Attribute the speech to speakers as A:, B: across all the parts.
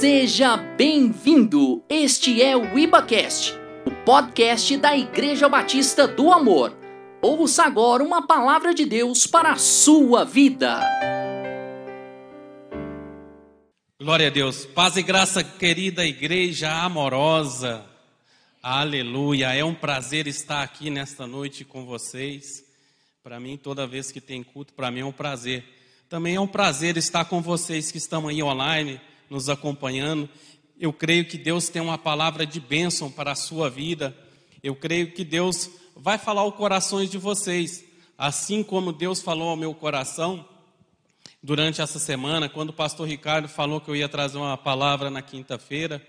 A: Seja bem-vindo! Este é o IbaCast, o podcast da Igreja Batista do Amor. Ouça agora uma palavra de Deus para a sua vida.
B: Glória a Deus. Paz e graça, querida igreja amorosa. Aleluia. É um prazer estar aqui nesta noite com vocês. Para mim, toda vez que tem culto, para mim é um prazer. Também é um prazer estar com vocês que estão aí online nos acompanhando. Eu creio que Deus tem uma palavra de bênção para a sua vida. Eu creio que Deus vai falar aos corações de vocês, assim como Deus falou ao meu coração durante essa semana, quando o pastor Ricardo falou que eu ia trazer uma palavra na quinta-feira.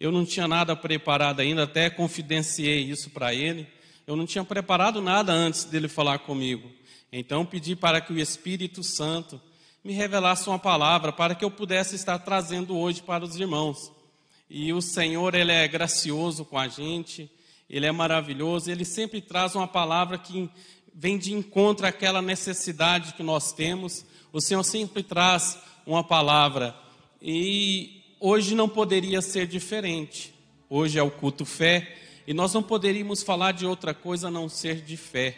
B: Eu não tinha nada preparado ainda, até confidenciei isso para ele. Eu não tinha preparado nada antes dele falar comigo. Então pedi para que o Espírito Santo me revelasse uma palavra para que eu pudesse estar trazendo hoje para os irmãos. E o Senhor, Ele é gracioso com a gente, Ele é maravilhoso, Ele sempre traz uma palavra que vem de encontro àquela necessidade que nós temos. O Senhor sempre traz uma palavra. E hoje não poderia ser diferente. Hoje é o culto fé, e nós não poderíamos falar de outra coisa a não ser de fé.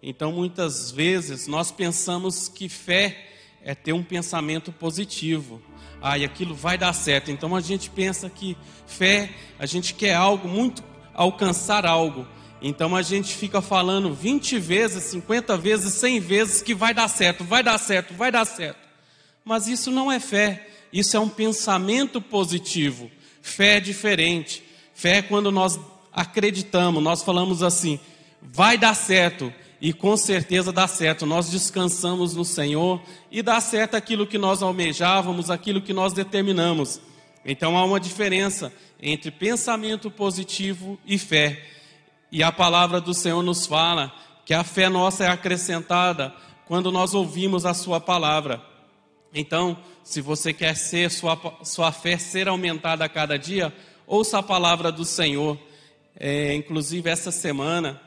B: Então, muitas vezes, nós pensamos que fé é ter um pensamento positivo. Ah, e aquilo vai dar certo. Então a gente pensa que fé, a gente quer algo, muito alcançar algo. Então a gente fica falando 20 vezes, 50 vezes, 100 vezes que vai dar certo, vai dar certo, vai dar certo. Mas isso não é fé, isso é um pensamento positivo. Fé é diferente. Fé é quando nós acreditamos, nós falamos assim: vai dar certo, e com certeza dá certo. Nós descansamos no Senhor e dá certo aquilo que nós almejávamos, aquilo que nós determinamos. Então há uma diferença entre pensamento positivo e fé. E a palavra do Senhor nos fala que a fé nossa é acrescentada quando nós ouvimos a sua palavra. Então, se você quer ser sua, sua fé ser aumentada a cada dia, ouça a palavra do Senhor. É, inclusive essa semana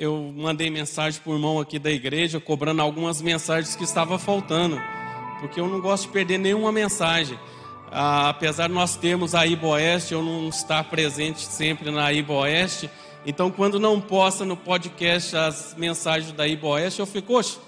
B: eu mandei mensagem para o irmão aqui da igreja, cobrando algumas mensagens que estava faltando, porque eu não gosto de perder nenhuma mensagem. Ah, apesar de nós termos a Ibo Oeste, eu não estar presente sempre na Ibo Oeste, então quando não posta no podcast as mensagens da Ibo Oeste, eu fico, oxe,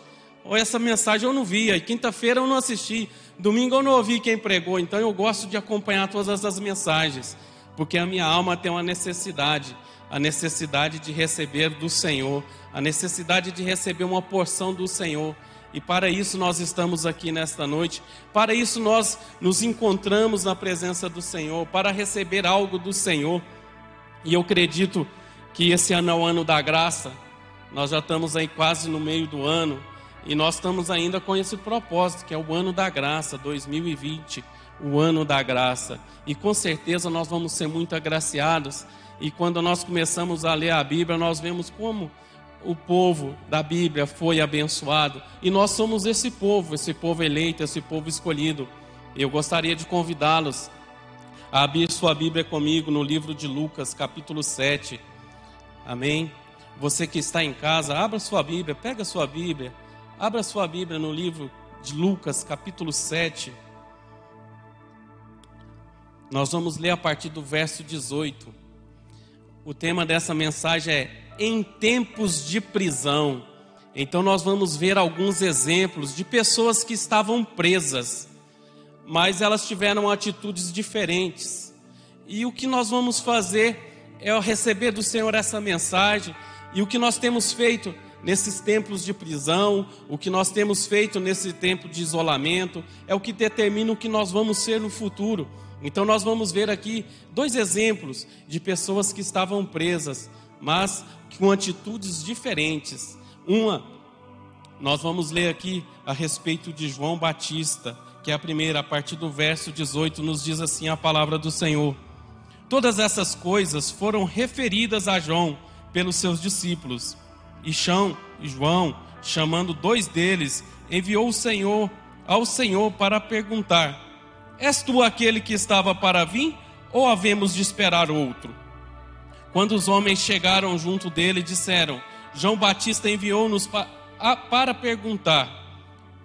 B: essa mensagem eu não vi, quinta-feira eu não assisti, domingo eu não ouvi quem pregou, então eu gosto de acompanhar todas as mensagens, porque a minha alma tem uma necessidade a necessidade de receber do Senhor, a necessidade de receber uma porção do Senhor. E para isso nós estamos aqui nesta noite, para isso nós nos encontramos na presença do Senhor, para receber algo do Senhor. E eu acredito que esse ano é o ano da graça, nós já estamos aí quase no meio do ano, e nós estamos ainda com esse propósito, que é o ano da graça, 2020, o ano da graça. E com certeza nós vamos ser muito agraciados e quando nós começamos a ler a Bíblia, nós vemos como o povo da Bíblia foi abençoado. E nós somos esse povo, esse povo eleito, esse povo escolhido. Eu gostaria de convidá-los a abrir sua Bíblia comigo no livro de Lucas, capítulo 7. Amém? Você que está em casa, abra sua Bíblia, pega sua Bíblia, abra sua Bíblia no livro de Lucas, capítulo 7. Nós vamos ler a partir do verso 18. O tema dessa mensagem é Em tempos de prisão. Então, nós vamos ver alguns exemplos de pessoas que estavam presas, mas elas tiveram atitudes diferentes. E o que nós vamos fazer é receber do Senhor essa mensagem, e o que nós temos feito nesses tempos de prisão, o que nós temos feito nesse tempo de isolamento, é o que determina o que nós vamos ser no futuro. Então nós vamos ver aqui dois exemplos de pessoas que estavam presas, mas com atitudes diferentes. Uma, nós vamos ler aqui a respeito de João Batista, que é a primeira, a partir do verso 18, nos diz assim a palavra do Senhor. Todas essas coisas foram referidas a João pelos seus discípulos. E João, chamando dois deles, enviou o Senhor ao Senhor para perguntar: És tu aquele que estava para vir, ou havemos de esperar outro? Quando os homens chegaram junto dele, disseram: João Batista enviou-nos pa para perguntar: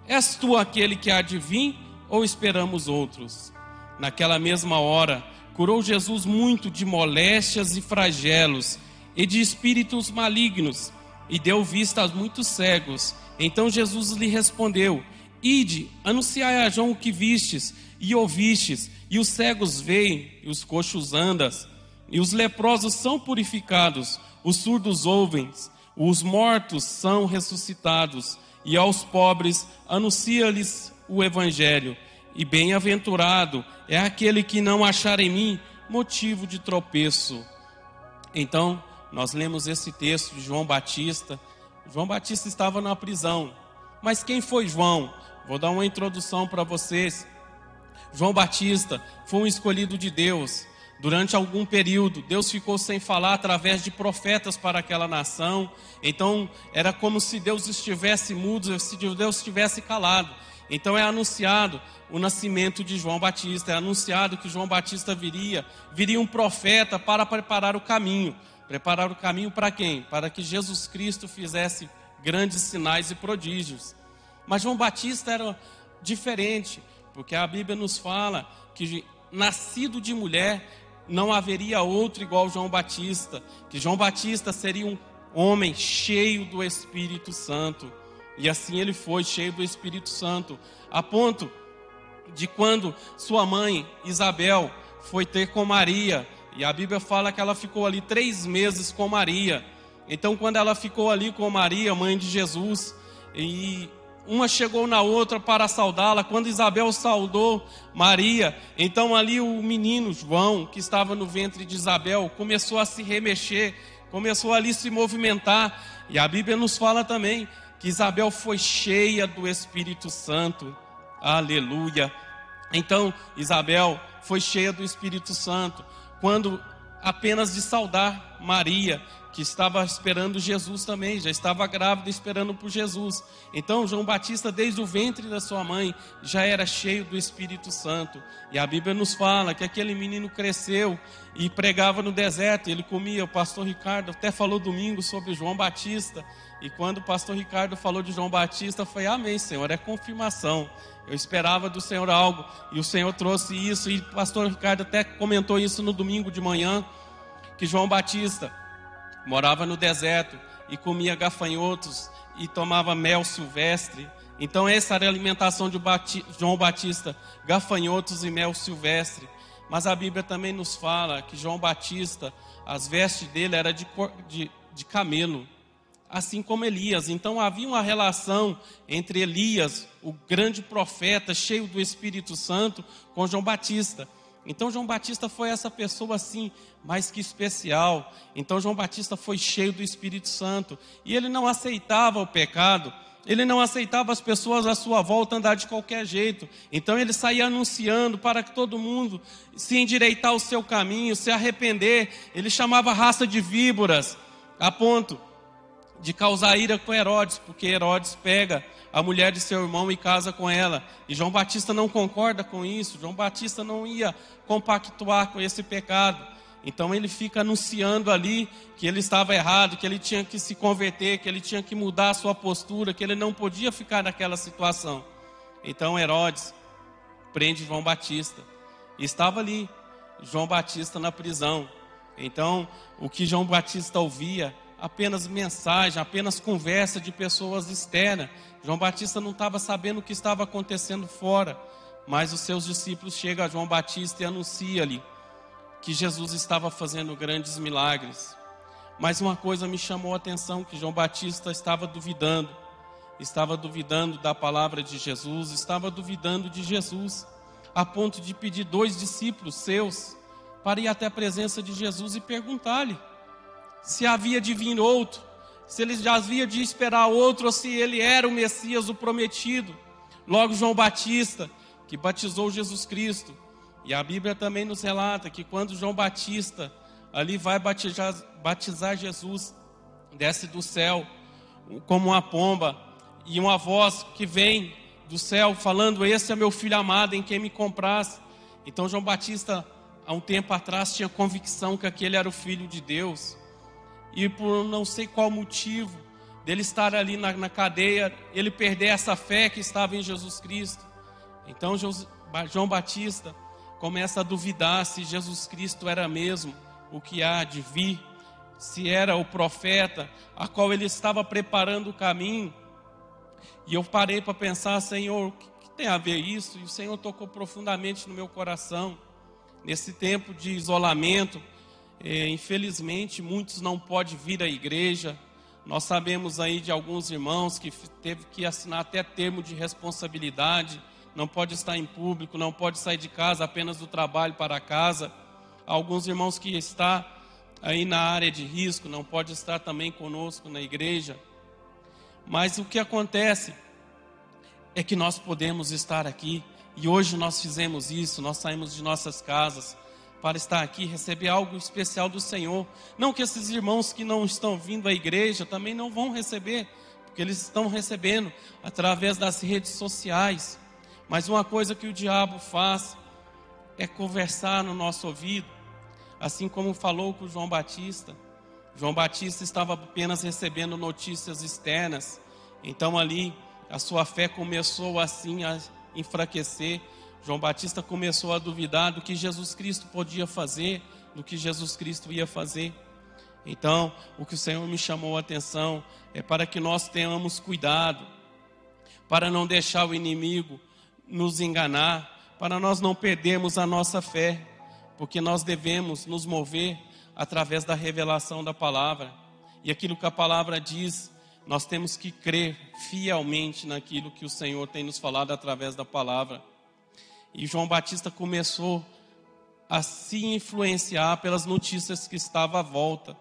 B: És tu aquele que há de vir, ou esperamos outros? Naquela mesma hora, curou Jesus muito de moléstias e flagelos e de espíritos malignos, e deu vista a muitos cegos. Então Jesus lhe respondeu: Ide, anunciai a João o que vistes e ouvistes, e os cegos veem, e os coxos andas, e os leprosos são purificados, os surdos ouvem, os mortos são ressuscitados, e aos pobres anuncia-lhes o evangelho. E bem-aventurado é aquele que não achar em mim motivo de tropeço. Então, nós lemos esse texto de João Batista. João Batista estava na prisão. Mas quem foi João? Vou dar uma introdução para vocês. João Batista foi um escolhido de Deus. Durante algum período, Deus ficou sem falar através de profetas para aquela nação. Então, era como se Deus estivesse mudo, se Deus estivesse calado. Então, é anunciado o nascimento de João Batista, é anunciado que João Batista viria, viria um profeta para preparar o caminho. Preparar o caminho para quem? Para que Jesus Cristo fizesse grandes sinais e prodígios. Mas João Batista era diferente, porque a Bíblia nos fala que nascido de mulher não haveria outro igual João Batista, que João Batista seria um homem cheio do Espírito Santo. E assim ele foi, cheio do Espírito Santo, a ponto de quando sua mãe Isabel foi ter com Maria, e a Bíblia fala que ela ficou ali três meses com Maria. Então, quando ela ficou ali com Maria, mãe de Jesus, e uma chegou na outra para saudá-la. Quando Isabel saudou Maria, então ali o menino João, que estava no ventre de Isabel, começou a se remexer, começou ali a se movimentar. E a Bíblia nos fala também que Isabel foi cheia do Espírito Santo. Aleluia. Então, Isabel foi cheia do Espírito Santo. Quando apenas de saudar Maria, que estava esperando Jesus também, já estava grávida esperando por Jesus. Então, João Batista, desde o ventre da sua mãe, já era cheio do Espírito Santo. E a Bíblia nos fala que aquele menino cresceu e pregava no deserto, ele comia. O pastor Ricardo até falou domingo sobre João Batista. E quando o pastor Ricardo falou de João Batista, foi amém, Senhor, é confirmação. Eu esperava do Senhor algo e o Senhor trouxe isso. E o pastor Ricardo até comentou isso no domingo de manhã, que João Batista morava no deserto e comia gafanhotos e tomava mel silvestre. Então, essa era a alimentação de João Batista: gafanhotos e mel silvestre. Mas a Bíblia também nos fala que João Batista, as vestes dele eram de, de, de camelo, assim como Elias. Então havia uma relação entre Elias, o grande profeta, cheio do Espírito Santo, com João Batista. Então João Batista foi essa pessoa assim, mais que especial. Então João Batista foi cheio do Espírito Santo. E ele não aceitava o pecado. Ele não aceitava as pessoas à sua volta andar de qualquer jeito. Então ele saía anunciando para que todo mundo se endireitar o seu caminho, se arrepender. Ele chamava raça de víboras, a ponto de causar ira com Herodes, porque Herodes pega a mulher de seu irmão e casa com ela. E João Batista não concorda com isso. João Batista não ia compactuar com esse pecado. Então ele fica anunciando ali que ele estava errado, que ele tinha que se converter, que ele tinha que mudar a sua postura, que ele não podia ficar naquela situação. Então Herodes prende João Batista. Estava ali João Batista na prisão. Então, o que João Batista ouvia apenas mensagem, apenas conversa de pessoas externas. João Batista não estava sabendo o que estava acontecendo fora, mas os seus discípulos chegam a João Batista e anunciam-lhe que Jesus estava fazendo grandes milagres. Mas uma coisa me chamou a atenção que João Batista estava duvidando. Estava duvidando da palavra de Jesus, estava duvidando de Jesus, a ponto de pedir dois discípulos seus para ir até a presença de Jesus e perguntar-lhe: se havia de vir outro, se ele já havia de esperar outro, ou se ele era o Messias, o prometido. Logo, João Batista, que batizou Jesus Cristo. E a Bíblia também nos relata que quando João Batista ali vai batizar, batizar Jesus, desce do céu como uma pomba, e uma voz que vem do céu falando: Esse é meu filho amado em quem me compras. Então, João Batista, há um tempo atrás, tinha convicção que aquele era o filho de Deus e por não sei qual motivo dele estar ali na, na cadeia, ele perder essa fé que estava em Jesus Cristo. Então João Batista começa a duvidar se Jesus Cristo era mesmo o que há de vir, se era o profeta a qual ele estava preparando o caminho. E eu parei para pensar, Senhor, o que tem a ver isso? E o Senhor tocou profundamente no meu coração. Nesse tempo de isolamento, infelizmente, muitos não podem vir à igreja. Nós sabemos aí de alguns irmãos que teve que assinar até termo de responsabilidade não pode estar em público, não pode sair de casa apenas do trabalho para casa. Alguns irmãos que está aí na área de risco, não pode estar também conosco na igreja. Mas o que acontece é que nós podemos estar aqui e hoje nós fizemos isso, nós saímos de nossas casas para estar aqui, receber algo especial do Senhor. Não que esses irmãos que não estão vindo à igreja também não vão receber, porque eles estão recebendo através das redes sociais. Mas uma coisa que o diabo faz é conversar no nosso ouvido, assim como falou com João Batista. João Batista estava apenas recebendo notícias externas, então ali a sua fé começou assim a enfraquecer. João Batista começou a duvidar do que Jesus Cristo podia fazer, do que Jesus Cristo ia fazer. Então, o que o Senhor me chamou a atenção é para que nós tenhamos cuidado, para não deixar o inimigo nos enganar, para nós não perdermos a nossa fé, porque nós devemos nos mover através da revelação da palavra. E aquilo que a palavra diz, nós temos que crer fielmente naquilo que o Senhor tem nos falado através da palavra. E João Batista começou a se influenciar pelas notícias que estavam à volta.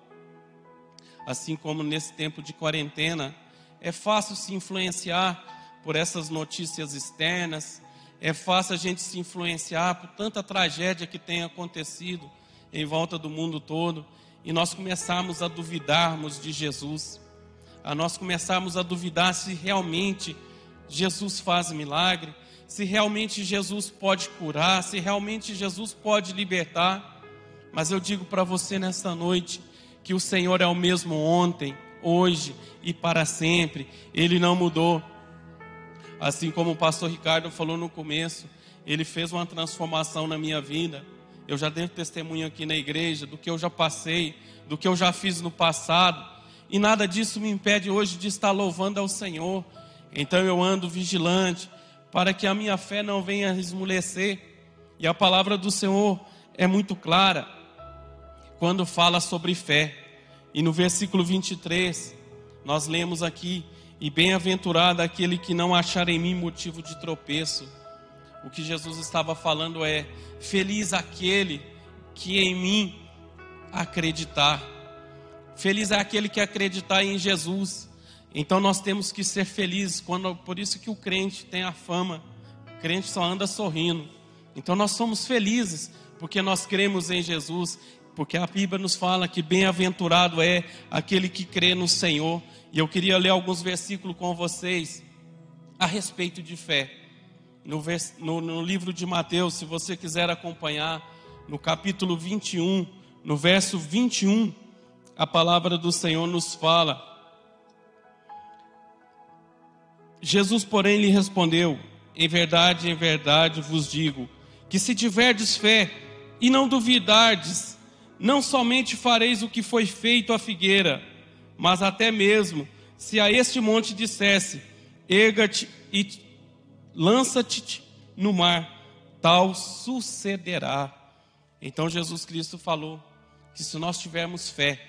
B: Assim como nesse tempo de quarentena, é fácil se influenciar por essas notícias externas, é fácil a gente se influenciar por tanta tragédia que tem acontecido em volta do mundo todo, e nós começarmos a duvidarmos de Jesus, a nós começarmos a duvidar se realmente Jesus faz milagre, se realmente Jesus pode curar, se realmente Jesus pode libertar. Mas eu digo para você nesta noite que o Senhor é o mesmo ontem, hoje e para sempre, ele não mudou. Assim como o pastor Ricardo falou no começo, ele fez uma transformação na minha vida. Eu já dei testemunho aqui na igreja do que eu já passei, do que eu já fiz no passado, e nada disso me impede hoje de estar louvando ao Senhor. Então eu ando vigilante para que a minha fé não venha a esmorecer. E a palavra do Senhor é muito clara quando fala sobre fé. E no versículo 23, nós lemos aqui e bem-aventurado aquele que não achar em mim motivo de tropeço. O que Jesus estava falando é: feliz aquele que em mim acreditar. Feliz é aquele que acreditar em Jesus. Então nós temos que ser felizes quando, por isso que o crente tem a fama. O crente só anda sorrindo. Então nós somos felizes porque nós cremos em Jesus, porque a Bíblia nos fala que bem-aventurado é aquele que crê no Senhor. E eu queria ler alguns versículos com vocês a respeito de fé. No, no, no livro de Mateus, se você quiser acompanhar, no capítulo 21, no verso 21, a palavra do Senhor nos fala. Jesus, porém, lhe respondeu: Em verdade, em verdade vos digo, que se tiverdes fé e não duvidardes, não somente fareis o que foi feito à figueira, mas até mesmo se a este monte dissesse: erga-te e lança-te no mar, tal sucederá. Então Jesus Cristo falou que se nós tivermos fé,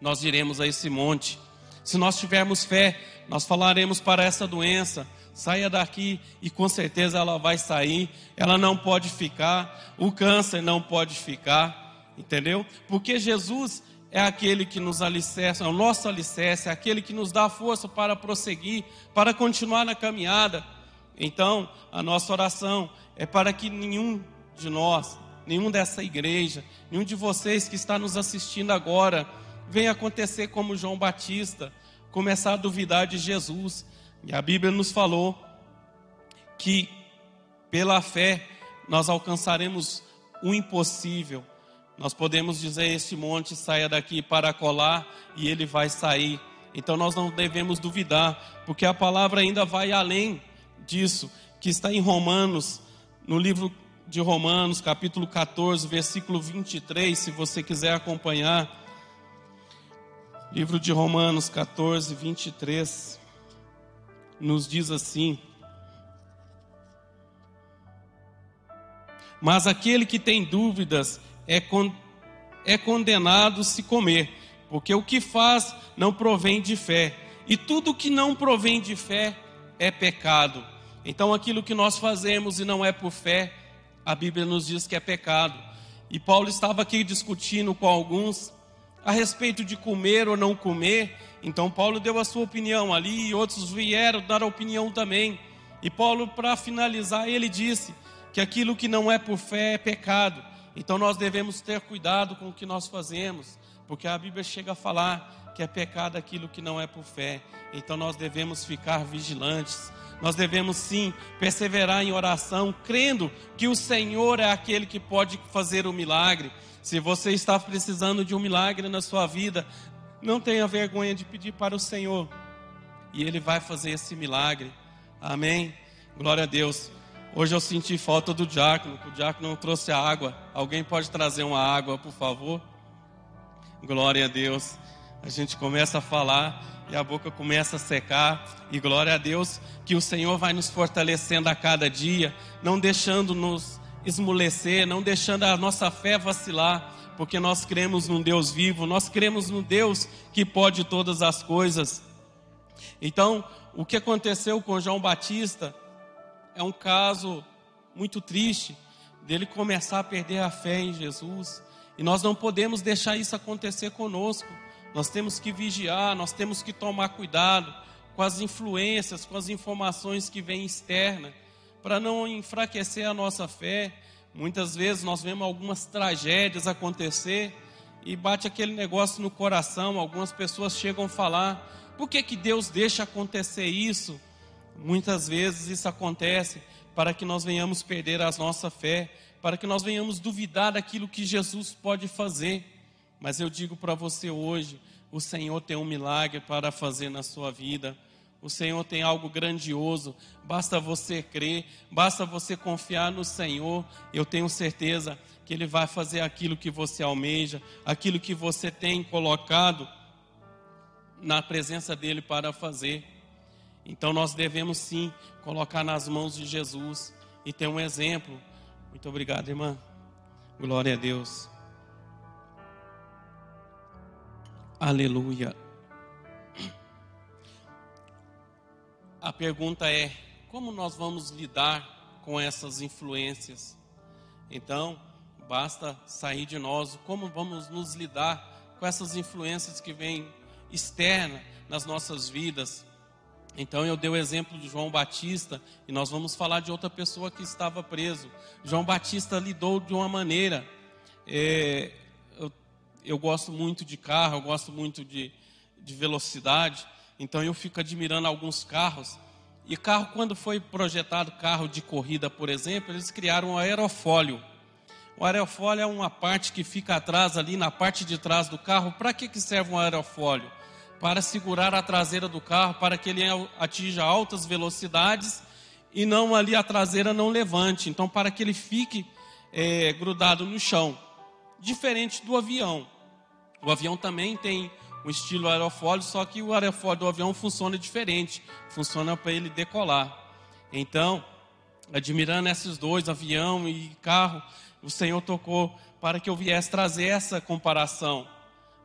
B: nós iremos a esse monte. Se nós tivermos fé, nós falaremos para essa doença: saia daqui e com certeza ela vai sair. Ela não pode ficar, o câncer não pode ficar, entendeu? Porque Jesus é aquele que nos alicerce, é o nosso alicerce, é aquele que nos dá força para prosseguir, para continuar na caminhada. Então, a nossa oração é para que nenhum de nós, nenhum dessa igreja, nenhum de vocês que está nos assistindo agora, venha acontecer como João Batista, começar a duvidar de Jesus. E a Bíblia nos falou que pela fé nós alcançaremos o impossível. Nós podemos dizer: Este monte saia daqui para colar, e ele vai sair. Então nós não devemos duvidar, porque a palavra ainda vai além disso, que está em Romanos, no livro de Romanos, capítulo 14, versículo 23, se você quiser acompanhar. Livro de Romanos 14, 23, nos diz assim: Mas aquele que tem dúvidas é, con é condenado se comer, porque o que faz não provém de fé, e tudo que não provém de fé é pecado. Então, aquilo que nós fazemos e não é por fé, a Bíblia nos diz que é pecado. E Paulo estava aqui discutindo com alguns a respeito de comer ou não comer. Então Paulo deu a sua opinião ali e outros vieram dar a opinião também. E Paulo, para finalizar, ele disse que aquilo que não é por fé é pecado. Então nós devemos ter cuidado com o que nós fazemos, porque a Bíblia chega a falar que é pecado aquilo que não é por fé. Então nós devemos ficar vigilantes, nós devemos sim perseverar em oração, crendo que o Senhor é aquele que pode fazer o milagre. Se você está precisando de um milagre na sua vida, não tenha vergonha de pedir para o Senhor, e Ele vai fazer esse milagre. Amém? Glória a Deus. Hoje eu senti falta do diácono, o diácono não trouxe a água. Alguém pode trazer uma água, por favor? Glória a Deus. A gente começa a falar e a boca começa a secar. E glória a Deus que o Senhor vai nos fortalecendo a cada dia, não deixando nos esmorecer, não deixando a nossa fé vacilar, porque nós cremos num Deus vivo, nós cremos num Deus que pode todas as coisas. Então, o que aconteceu com João Batista é um caso muito triste dele começar a perder a fé em Jesus, e nós não podemos deixar isso acontecer conosco. Nós temos que vigiar, nós temos que tomar cuidado com as influências, com as informações que vêm externa, para não enfraquecer a nossa fé. Muitas vezes nós vemos algumas tragédias acontecer e bate aquele negócio no coração. Algumas pessoas chegam a falar: por que, que Deus deixa acontecer isso? Muitas vezes isso acontece para que nós venhamos perder a nossa fé, para que nós venhamos duvidar daquilo que Jesus pode fazer. Mas eu digo para você hoje: o Senhor tem um milagre para fazer na sua vida. O Senhor tem algo grandioso. Basta você crer, basta você confiar no Senhor. Eu tenho certeza que Ele vai fazer aquilo que você almeja, aquilo que você tem colocado na presença dEle para fazer. Então nós devemos sim colocar nas mãos de Jesus e ter um exemplo. Muito obrigado, irmã. Glória a Deus. Aleluia. A pergunta é: como nós vamos lidar com essas influências? Então, basta sair de nós, como vamos nos lidar com essas influências que vêm externa nas nossas vidas? Então eu dei o exemplo de João Batista e nós vamos falar de outra pessoa que estava preso. João Batista lidou de uma maneira. É, eu gosto muito de carro, eu gosto muito de, de velocidade, então eu fico admirando alguns carros. E carro, quando foi projetado carro de corrida, por exemplo, eles criaram um aerofólio. O aerofólio é uma parte que fica atrás ali, na parte de trás do carro. Para que, que serve um aerofólio? Para segurar a traseira do carro, para que ele atinja altas velocidades e não ali a traseira não levante. Então, para que ele fique é, grudado no chão. Diferente do avião. O avião também tem um estilo aerofólio, só que o aerofólio do avião funciona diferente, funciona para ele decolar. Então, admirando esses dois, avião e carro, o Senhor tocou para que eu viesse trazer essa comparação.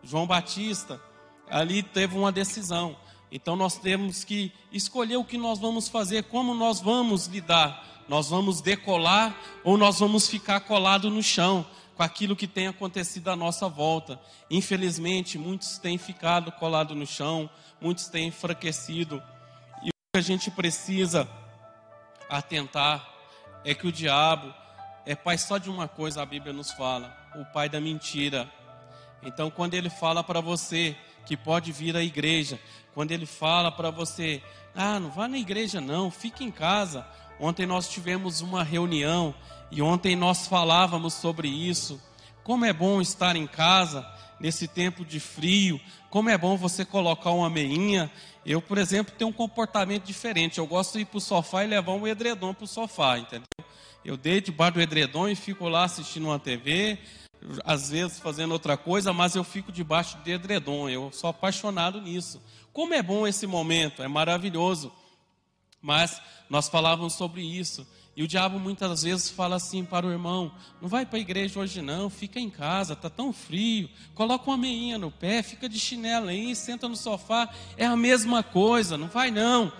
B: João Batista, ali teve uma decisão. Então nós temos que escolher o que nós vamos fazer, como nós vamos lidar. Nós vamos decolar ou nós vamos ficar colado no chão com aquilo que tem acontecido à nossa volta. Infelizmente, muitos têm ficado colados no chão, muitos têm enfraquecido. E o que a gente precisa atentar é que o diabo é pai só de uma coisa, a Bíblia nos fala: o pai da mentira. Então, quando ele fala para você que pode vir à igreja, quando ele fala para você, ah, não vá na igreja não, fique em casa. Ontem nós tivemos uma reunião e ontem nós falávamos sobre isso. Como é bom estar em casa nesse tempo de frio. Como é bom você colocar uma meinha. Eu, por exemplo, tenho um comportamento diferente. Eu gosto de ir para o sofá e levar um edredom para o sofá, entendeu? Eu deito debaixo do edredom e fico lá assistindo uma TV, às vezes fazendo outra coisa, mas eu fico debaixo do edredom. Eu sou apaixonado nisso. Como é bom esse momento, é maravilhoso. Mas nós falávamos sobre isso. E o diabo muitas vezes fala assim para o irmão: não vai para a igreja hoje não, fica em casa, está tão frio, coloca uma meinha no pé, fica de chinelo aí, senta no sofá, é a mesma coisa, não vai não.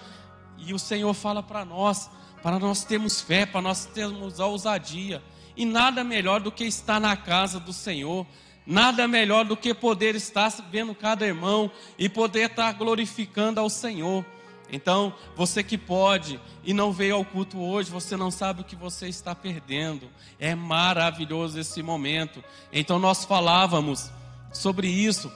B: E o Senhor fala para nós, para nós termos fé, para nós termos a ousadia. E nada melhor do que estar na casa do Senhor, nada melhor do que poder estar vendo cada irmão e poder estar glorificando ao Senhor. Então, você que pode e não veio ao culto hoje, você não sabe o que você está perdendo. É maravilhoso esse momento. Então, nós falávamos sobre isso.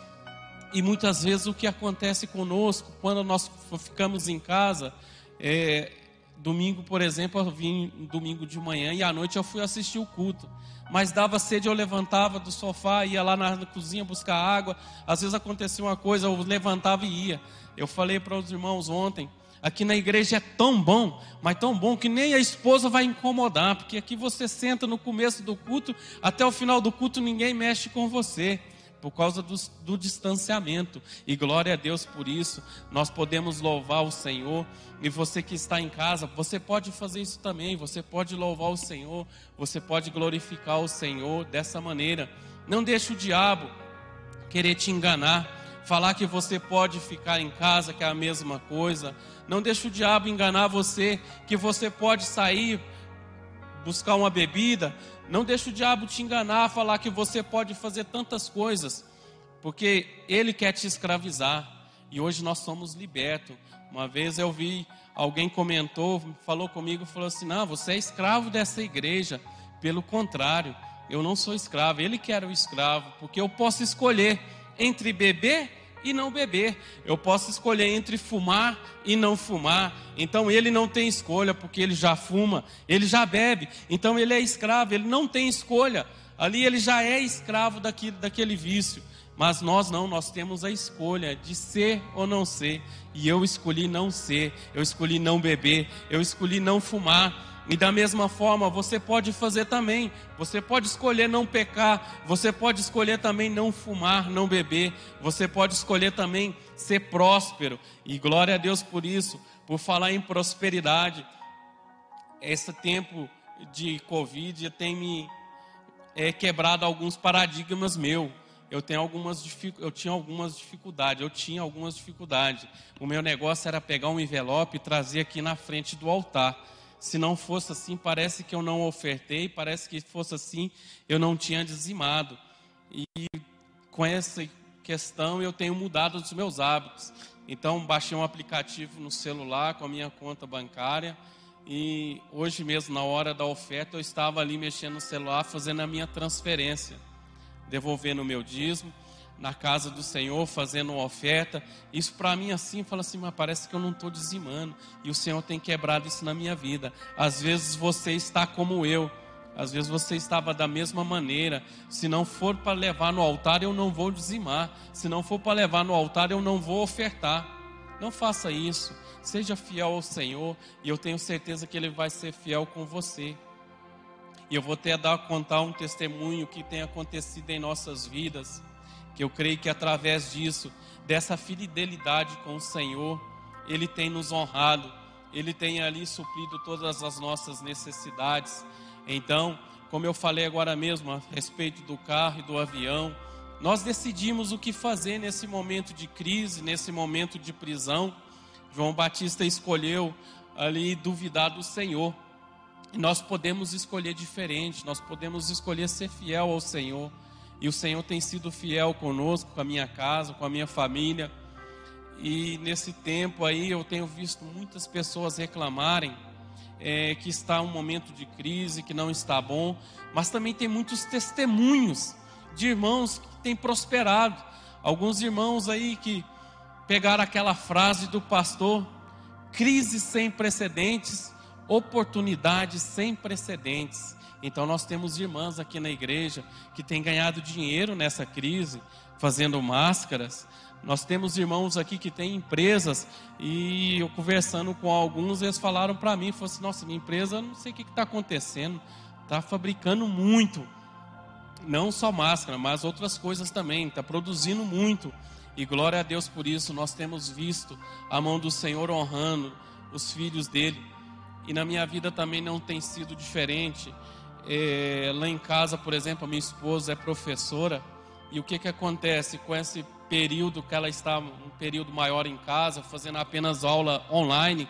B: E muitas vezes o que acontece conosco, quando nós ficamos em casa, é, domingo, por exemplo, eu vim domingo de manhã e à noite eu fui assistir o culto. Mas dava sede, eu levantava do sofá, ia lá na, cozinha buscar água. Às vezes acontecia uma coisa, eu levantava e ia. Eu falei para os irmãos ontem, aqui na igreja é tão bom, mas tão bom que nem a esposa vai incomodar, porque aqui você senta no começo do culto, até o final do culto ninguém mexe com você, por causa do, do distanciamento. E glória a Deus por isso, nós podemos louvar o Senhor. E você que está em casa, você pode fazer isso também, você pode louvar o Senhor, você pode glorificar o Senhor dessa maneira. Não deixe o diabo querer te enganar falar que você pode ficar em casa, que é a mesma coisa. Não deixe o diabo enganar você, que você pode sair, buscar uma bebida. Não deixe o diabo te enganar, falar que você pode fazer tantas coisas, porque ele quer te escravizar. E hoje nós somos libertos. Uma vez eu vi, alguém comentou, falou comigo, falou assim: Não, você é escravo dessa igreja. Pelo contrário, eu não sou escravo, ele quer o escravo, porque eu posso escolher entre beber e não beber. Eu posso escolher entre fumar e não fumar. Então ele não tem escolha, porque ele já fuma, ele já bebe. Então ele é escravo, ele não tem escolha. Ali ele já é escravo daquele, vício. Mas nós não, nós temos a escolha de ser ou não ser. E eu escolhi não ser, eu escolhi não beber, eu escolhi não fumar. E da mesma forma, você pode fazer também. Você pode escolher não pecar, você pode escolher também não fumar, não beber, você pode escolher também ser próspero. E glória a Deus por isso, por falar em prosperidade. Esse tempo de Covid tem me é, quebrado alguns paradigmas meu. Eu, tenho algumas, eu tinha algumas dificuldades, eu tinha algumas dificuldades. O meu negócio era pegar um envelope e trazer aqui na frente do altar se não fosse assim, parece que eu não ofertei, parece que fosse assim, eu não tinha dizimado. E com essa questão eu tenho mudado os meus hábitos. Então baixei um aplicativo no celular com a minha conta bancária e hoje mesmo na hora da oferta eu estava ali mexendo no celular fazendo a minha transferência, devolvendo o meu dízimo na casa do Senhor, fazendo uma oferta. Isso para mim assim, fala assim, mas parece que eu não estou dizimando. E o Senhor tem quebrado isso na minha vida. Às vezes você está como eu. Às vezes você estava da mesma maneira. Se não for para levar no altar, eu não vou dizimar. Se não for para levar no altar, eu não vou ofertar. Não faça isso. Seja fiel ao Senhor e eu tenho certeza que Ele vai ser fiel com você. E eu vou até dar contar um testemunho que tem acontecido em nossas vidas que eu creio que através disso, dessa fidelidade com o Senhor, Ele tem nos honrado, Ele tem ali suprido todas as nossas necessidades. Então, como eu falei agora mesmo a respeito do carro e do avião, nós decidimos o que fazer nesse momento de crise, nesse momento de prisão. João Batista escolheu ali duvidar do Senhor. E nós podemos escolher diferente, nós podemos escolher ser fiel ao Senhor. E o Senhor tem sido fiel conosco, com a minha casa, com a minha família. E nesse tempo aí eu tenho visto muitas pessoas reclamarem é, que está um momento de crise, que não está bom, mas também tem muitos testemunhos de irmãos que têm prosperado. Alguns irmãos aí que pegaram aquela frase do pastor: crise sem precedentes, oportunidades sem precedentes. Então nós temos irmãs aqui na igreja que têm ganhado dinheiro nessa crise, fazendo máscaras. Nós temos irmãos aqui que têm empresas e eu conversando com alguns, eles falaram para mim, falaram assim, nossa, minha empresa, não sei o que está acontecendo, está fabricando muito, não só máscara, mas outras coisas também, está produzindo muito. E glória a Deus por isso, nós temos visto a mão do Senhor honrando os filhos dele. E na minha vida também não tem sido diferente. É, lá em casa, por exemplo, a minha esposa é professora. E o que, que acontece com esse período que ela está um período maior em casa, fazendo apenas aula online,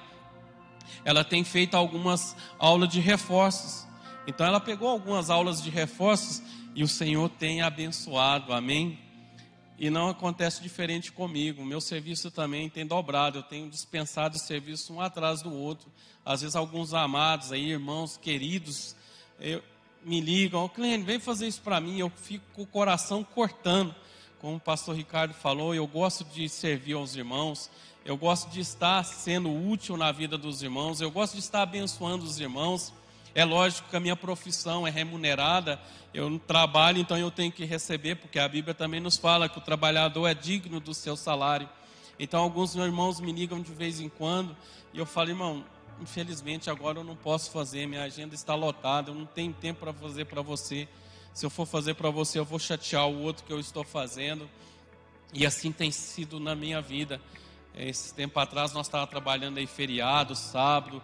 B: ela tem feito algumas aulas de reforços. Então ela pegou algumas aulas de reforços e o Senhor tem abençoado, amém? E não acontece diferente comigo. Meu serviço também tem dobrado. Eu tenho dispensado serviço um atrás do outro. Às vezes alguns amados aí, irmãos queridos, eu, me ligam, oh, cliente, vem fazer isso para mim. Eu fico com o coração cortando como o pastor Ricardo falou, eu gosto de servir aos irmãos, eu gosto de estar sendo útil na vida dos irmãos, eu gosto de estar abençoando os irmãos. É lógico que a minha profissão é remunerada, eu trabalho, então eu tenho que receber, porque a Bíblia também nos fala que o trabalhador é digno do seu salário. Então, alguns irmãos me ligam de vez em quando, e eu falo, irmão, infelizmente agora eu não posso fazer, minha agenda está lotada, eu não tenho tempo para fazer para você. Se eu for fazer para você, eu vou chatear o outro que eu estou fazendo. E assim tem sido na minha vida. Esse tempo atrás nós estávamos trabalhando aí feriado, sábado,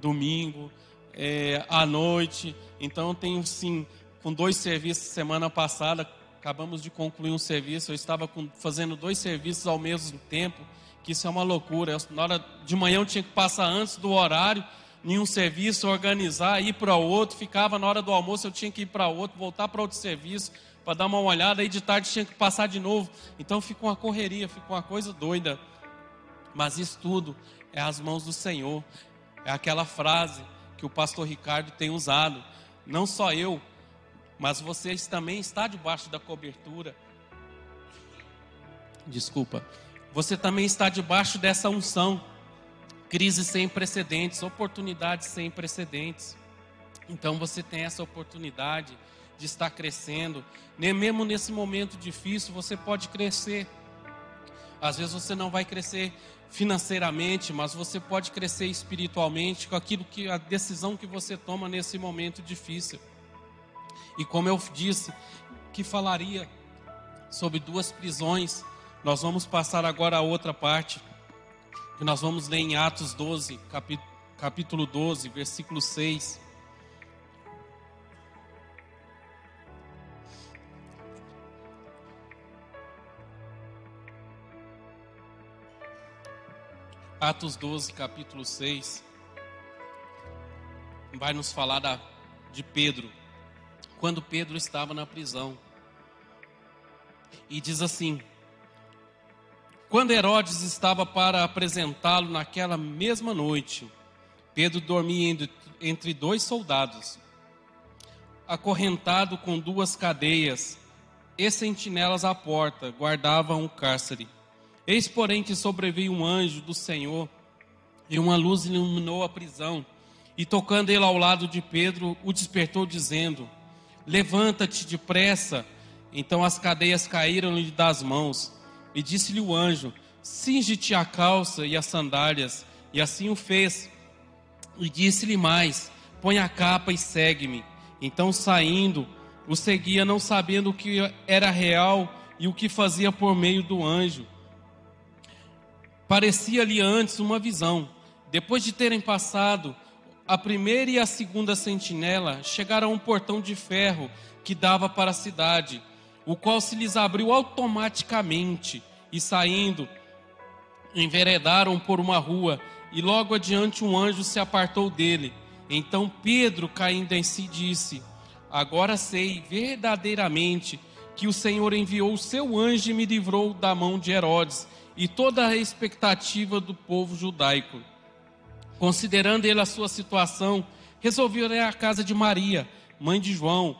B: domingo, é, à noite. Então eu tenho sim, com dois serviços semana passada, acabamos de concluir um serviço. Eu estava com, fazendo dois serviços ao mesmo tempo, que isso é uma loucura. Na hora de manhã eu tinha que passar antes do horário em um serviço, organizar, ir para outro, ficava na hora do almoço, eu tinha que ir para outro, voltar para outro serviço, para dar uma olhada, aí de tarde tinha que passar de novo. Então fica uma correria, fica uma coisa doida. Mas isso tudo é as mãos do Senhor. É aquela frase que o pastor Ricardo tem usado. Não só eu, mas vocês também está debaixo da cobertura. Desculpa. Você também está debaixo dessa unção crise sem precedentes, oportunidades sem precedentes. Então você tem essa oportunidade de estar crescendo, mesmo nesse momento difícil você pode crescer. Às vezes você não vai crescer financeiramente, mas você pode crescer espiritualmente com aquilo que a decisão que você toma nesse momento difícil. E como eu disse, que falaria sobre duas prisões, nós vamos passar agora a outra parte que nós vamos ler em Atos 12, capítulo 12, versículo 6. Atos 12, capítulo 6, vai nos falar da, de Pedro, quando Pedro estava na prisão. E diz assim: quando Herodes estava para apresentá-lo naquela mesma noite, Pedro dormia entre dois soldados, acorrentado com duas cadeias e sentinelas à porta, guardavam o cárcere. Eis, porém, que sobreveio um anjo do Senhor, e uma luz iluminou a prisão, e tocando ele ao lado de Pedro, o despertou, dizendo: Levanta-te depressa. Então as cadeias caíram-lhe das mãos. E disse-lhe o anjo: Cinge-te a calça e as sandálias. E assim o fez. E disse-lhe mais: Põe a capa e segue-me. Então, saindo, o seguia, não sabendo o que era real e o que fazia por meio do anjo. Parecia-lhe antes uma visão. Depois de terem passado a primeira e a segunda sentinela, chegaram a um portão de ferro que dava para a cidade o qual se lhes abriu automaticamente, e saindo, enveredaram por uma rua, e logo adiante um anjo se apartou dele. Então Pedro, caindo em si, disse: Agora sei verdadeiramente que o Senhor enviou o seu anjo e me livrou da mão de Herodes e toda a expectativa do povo judaico. Considerando ele a sua situação, resolveu ir à casa de Maria, mãe de João,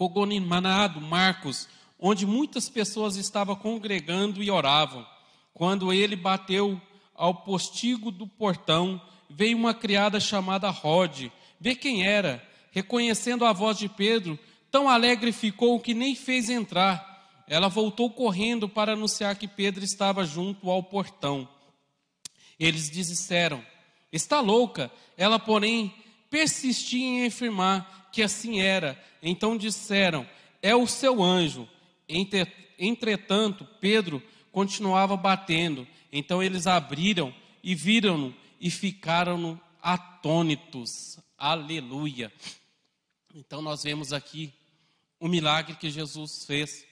B: Cogonimanado, Marcos, onde muitas pessoas estavam congregando e oravam. Quando ele bateu ao postigo do portão, veio uma criada chamada Rode, ver quem era, reconhecendo a voz de Pedro, tão alegre ficou que nem fez entrar. Ela voltou correndo para anunciar que Pedro estava junto ao portão. Eles disseram: Está louca. Ela, porém, persistia em afirmar que assim era. Então disseram: É o seu anjo. Entretanto, Pedro continuava batendo. Então eles abriram e viram-no e ficaram atônitos. Aleluia. Então nós vemos aqui o milagre que Jesus fez.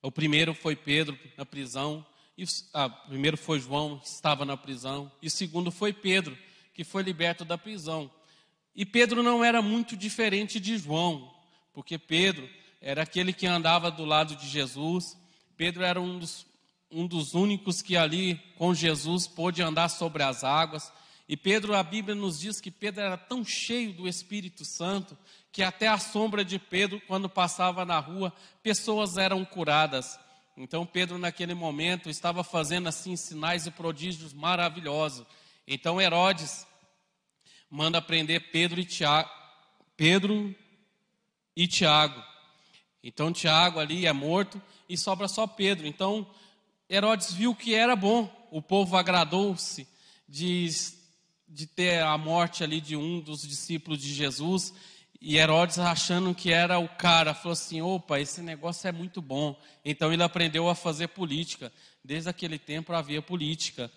B: O primeiro foi Pedro na prisão, e, ah, primeiro foi João, que estava na prisão, e o segundo foi Pedro, que foi liberto da prisão. E Pedro não era muito diferente de João, porque Pedro era aquele que andava do lado de Jesus, Pedro era um dos, um dos únicos que ali com Jesus pôde andar sobre as águas. E Pedro, a Bíblia nos diz que Pedro era tão cheio do Espírito Santo que até a sombra de Pedro, quando passava na rua, pessoas eram curadas. Então Pedro, naquele momento, estava fazendo assim sinais e prodígios maravilhosos. Então Herodes manda prender Pedro e Tiago, Pedro e Tiago. Então Tiago ali é morto e sobra só Pedro. Então Herodes viu que era bom, o povo agradou-se de, de ter a morte ali de um dos discípulos de Jesus e Herodes, achando que era o cara, falou assim: opa, esse negócio é muito bom. Então ele aprendeu a fazer política. Desde aquele tempo havia política.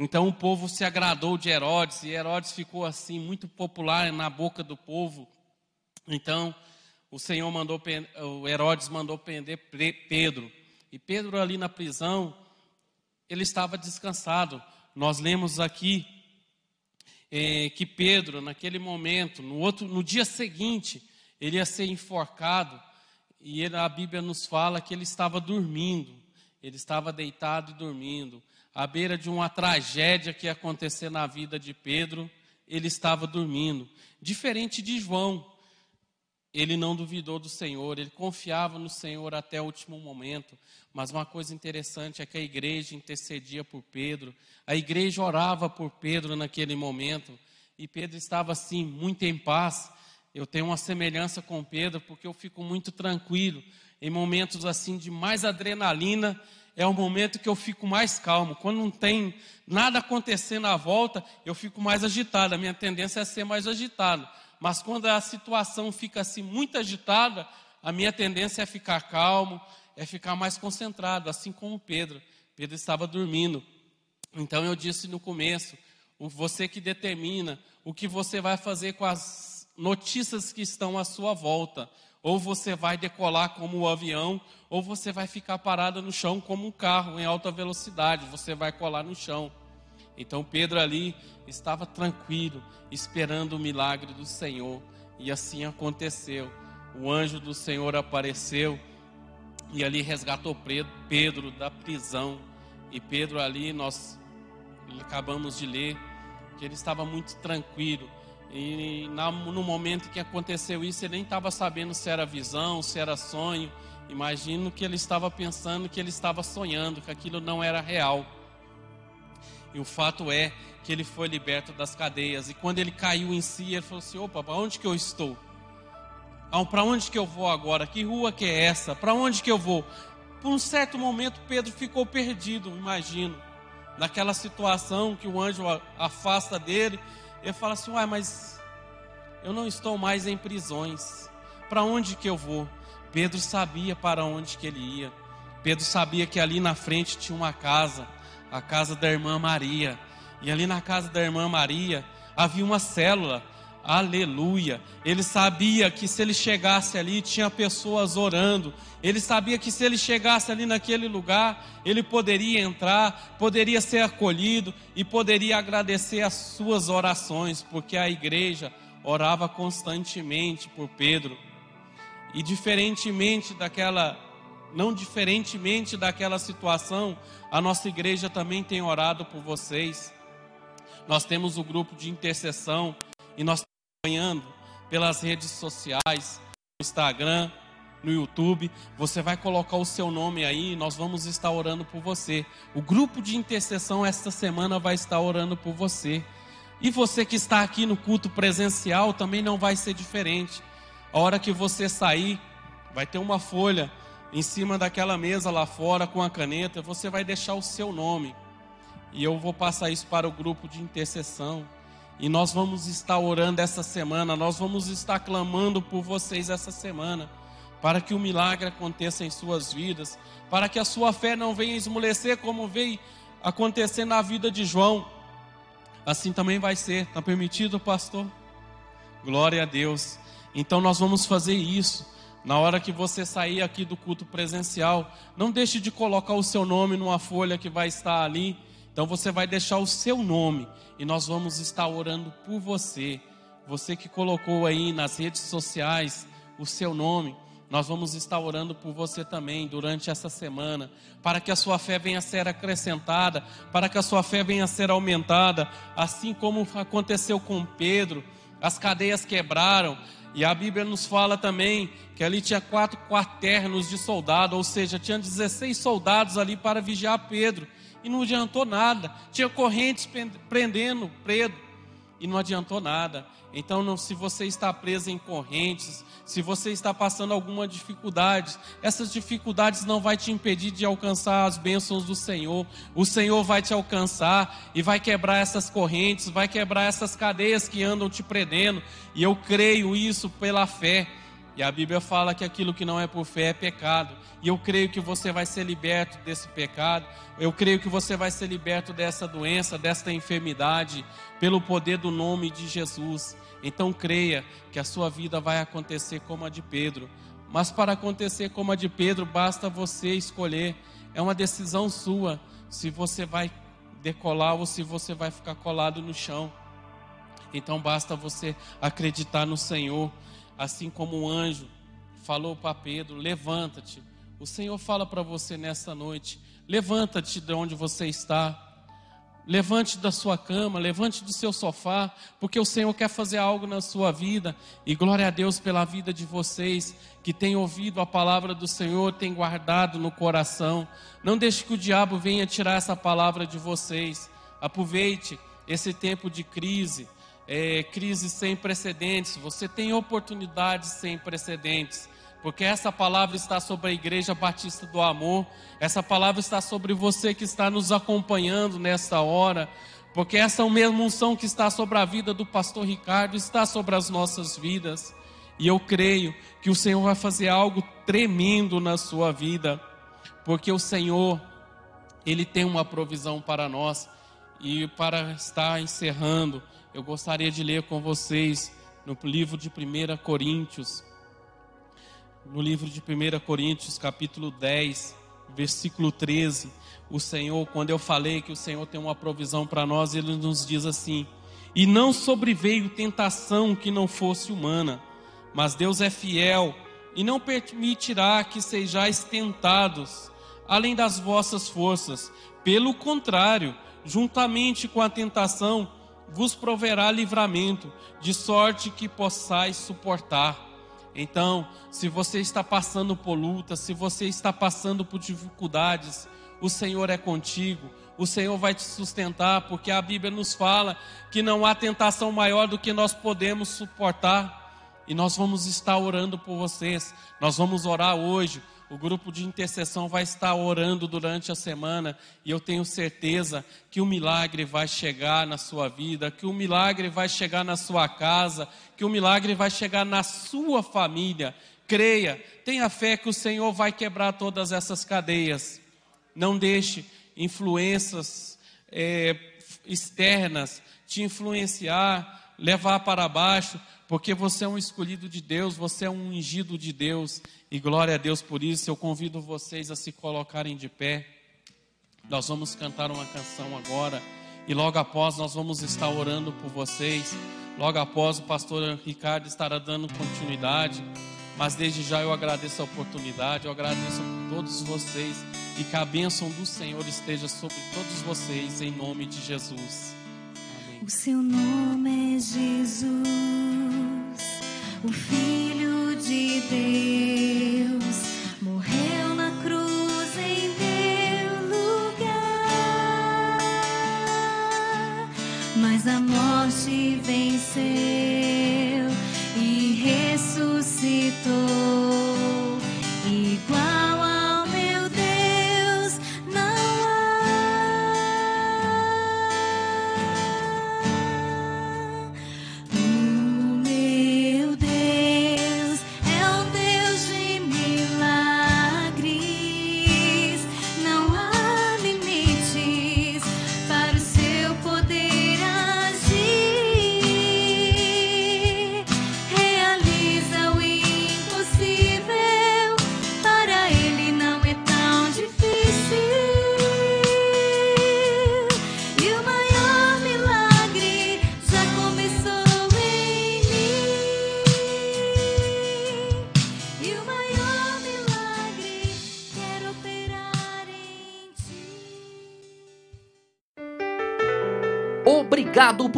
B: Então o povo se agradou de Herodes, e Herodes ficou assim, muito popular na boca do povo. Então o Senhor mandou, o Herodes mandou prender Pedro. E Pedro ali na prisão, ele estava descansado. Nós lemos aqui é, que Pedro, naquele momento, no, outro, no dia seguinte, ele ia ser enforcado, e ele, a Bíblia nos fala que ele estava dormindo, ele estava deitado e dormindo, à beira de uma tragédia que ia acontecer na vida de Pedro, ele estava dormindo, diferente de João, ele não duvidou do Senhor, ele confiava no Senhor até o último momento. Mas uma coisa interessante é que a igreja intercedia por Pedro, a igreja orava por Pedro naquele momento, e Pedro estava assim, muito em paz. Eu tenho uma semelhança com Pedro, porque eu fico muito tranquilo. Em momentos assim de mais adrenalina, é o momento que eu fico mais calmo. Quando não tem nada acontecendo à volta, eu fico mais agitado. A minha tendência é ser mais agitado. Mas quando a situação fica assim muito agitada, a minha tendência é ficar calmo, é ficar mais concentrado, assim como Pedro. Pedro estava dormindo. Então eu disse no começo, você que determina o que você vai fazer com as notícias que estão à sua volta. Ou você vai decolar como um avião, ou você vai ficar parado no chão como um carro em alta velocidade, você vai colar no chão. Então Pedro ali estava tranquilo, esperando o milagre do Senhor, e assim aconteceu. O anjo do Senhor apareceu e ali resgatou Pedro da prisão. E Pedro ali nós acabamos de ler que ele estava muito tranquilo. E no momento que aconteceu isso, ele nem estava sabendo se era visão, se era sonho. Imagino que ele estava pensando que ele estava sonhando, que aquilo não era real. E o fato é que ele foi liberto das cadeias. E quando ele caiu em si, ele falou assim: opa, para onde que eu estou? Para onde que eu vou agora? Que rua que é essa? Para onde que eu vou? Por um certo momento, Pedro ficou perdido, imagino. Naquela situação que o anjo afasta dele, ele fala assim: Uai, mas eu não estou mais em prisões. Para onde que eu vou? Pedro sabia para onde que ele ia. Pedro sabia que ali na frente tinha uma casa a casa da irmã Maria. E ali na casa da irmã Maria havia uma célula. Aleluia. Ele sabia que se ele chegasse ali, tinha pessoas orando. Ele sabia que se ele chegasse ali naquele lugar, ele poderia entrar, poderia ser acolhido e poderia agradecer as suas orações, porque a igreja orava constantemente por Pedro. E diferentemente daquela não diferentemente daquela situação, a nossa igreja também tem orado por vocês. Nós temos o grupo de intercessão e nós acompanhando pelas redes sociais, no Instagram, no YouTube. Você vai colocar o seu nome aí, nós vamos estar orando por você. O grupo de intercessão esta semana vai estar orando por você. E você que está aqui no culto presencial também não vai ser diferente. A hora que você sair, vai ter uma folha em cima daquela mesa lá fora com a caneta, você vai deixar o seu nome. E eu vou passar isso para o grupo de intercessão. E nós vamos estar orando essa semana, nós vamos estar clamando por vocês essa semana, para que o milagre aconteça em suas vidas, para que a sua fé não venha esmorecer como veio acontecer na vida de João. Assim também vai ser, está permitido, pastor? Glória a Deus. Então nós vamos fazer isso. Na hora que você sair aqui do culto presencial, não deixe de colocar o seu nome numa folha que vai estar ali então você vai deixar o seu nome e nós vamos estar orando por você. Você que colocou aí nas redes sociais o seu nome, nós vamos estar orando por você também durante essa semana, para que a sua fé venha a ser acrescentada, para que a sua fé venha a ser aumentada, assim como aconteceu com Pedro, as cadeias quebraram, e a Bíblia nos fala também que ali tinha quatro quaternos de soldado, ou seja, tinha 16 soldados ali para vigiar Pedro e não adiantou nada. Tinha correntes prendendo Pedro e não adiantou nada. Então, não, se você está preso em correntes, se você está passando alguma dificuldade, essas dificuldades não vai te impedir de alcançar as bênçãos do Senhor. O Senhor vai te alcançar e vai quebrar essas correntes, vai quebrar essas cadeias que andam te prendendo. E eu creio isso pela fé. E a Bíblia fala que aquilo que não é por fé é pecado. E eu creio que você vai ser liberto desse pecado. Eu creio que você vai ser liberto dessa doença, desta enfermidade, pelo poder do nome de Jesus. Então creia que a sua vida vai acontecer como a de Pedro. Mas para acontecer como a de Pedro, basta você escolher. É uma decisão sua se você vai decolar ou se você vai ficar colado no chão. Então basta você acreditar no Senhor assim como o anjo falou para Pedro: levanta-te. O Senhor fala para você nessa noite: levanta-te de onde você está. Levante da sua cama, levante do seu sofá, porque o Senhor quer fazer algo na sua vida. E glória a Deus pela vida de vocês que têm ouvido a palavra do Senhor, têm guardado no coração. Não deixe que o diabo venha tirar essa palavra de vocês. Aproveite esse tempo de crise, é, crise sem precedentes, você tem oportunidades sem precedentes, porque essa palavra está sobre a Igreja Batista do Amor, essa palavra está sobre você que está nos acompanhando nesta hora, porque essa mesma unção que está sobre a vida do pastor Ricardo está sobre as nossas vidas, e eu creio que o Senhor vai fazer algo tremendo na sua vida, porque o Senhor, Ele tem uma provisão para nós, e para estar encerrando, eu gostaria de ler com vocês no livro de 1 Coríntios, no livro de 1 Coríntios, capítulo 10, versículo 13. O Senhor, quando eu falei que o Senhor tem uma provisão para nós, ele nos diz assim: E não sobreveio tentação que não fosse humana, mas Deus é fiel e não permitirá que sejais tentados além das vossas forças. Pelo contrário, juntamente com a tentação, vos proverá livramento, de sorte que possais suportar. Então, se você está passando por luta, se você está passando por dificuldades, o Senhor é contigo, o Senhor vai te sustentar, porque a Bíblia nos fala que não há tentação maior do que nós podemos suportar. E nós vamos estar orando por vocês, nós vamos orar hoje o grupo de intercessão vai estar orando durante a semana e eu tenho certeza que o milagre vai chegar na sua vida, que o milagre vai chegar na sua casa, que o milagre vai chegar na sua família. Creia, tenha fé que o Senhor vai quebrar todas essas cadeias. Não deixe influências é, externas te influenciar, levar para baixo, porque você é um escolhido de Deus, você é um ungido de Deus, e glória a Deus por isso. Eu convido vocês a se colocarem de pé. Nós vamos cantar uma canção agora, e logo após nós vamos estar orando por vocês. Logo após o pastor Ricardo estará dando continuidade, mas desde já eu agradeço a oportunidade, eu agradeço a todos vocês e que a bênção do Senhor esteja sobre todos vocês, em nome de Jesus.
C: O seu nome é Jesus o Filho de Deus. Morreu na cruz em teu lugar, mas a morte
A: Obrigado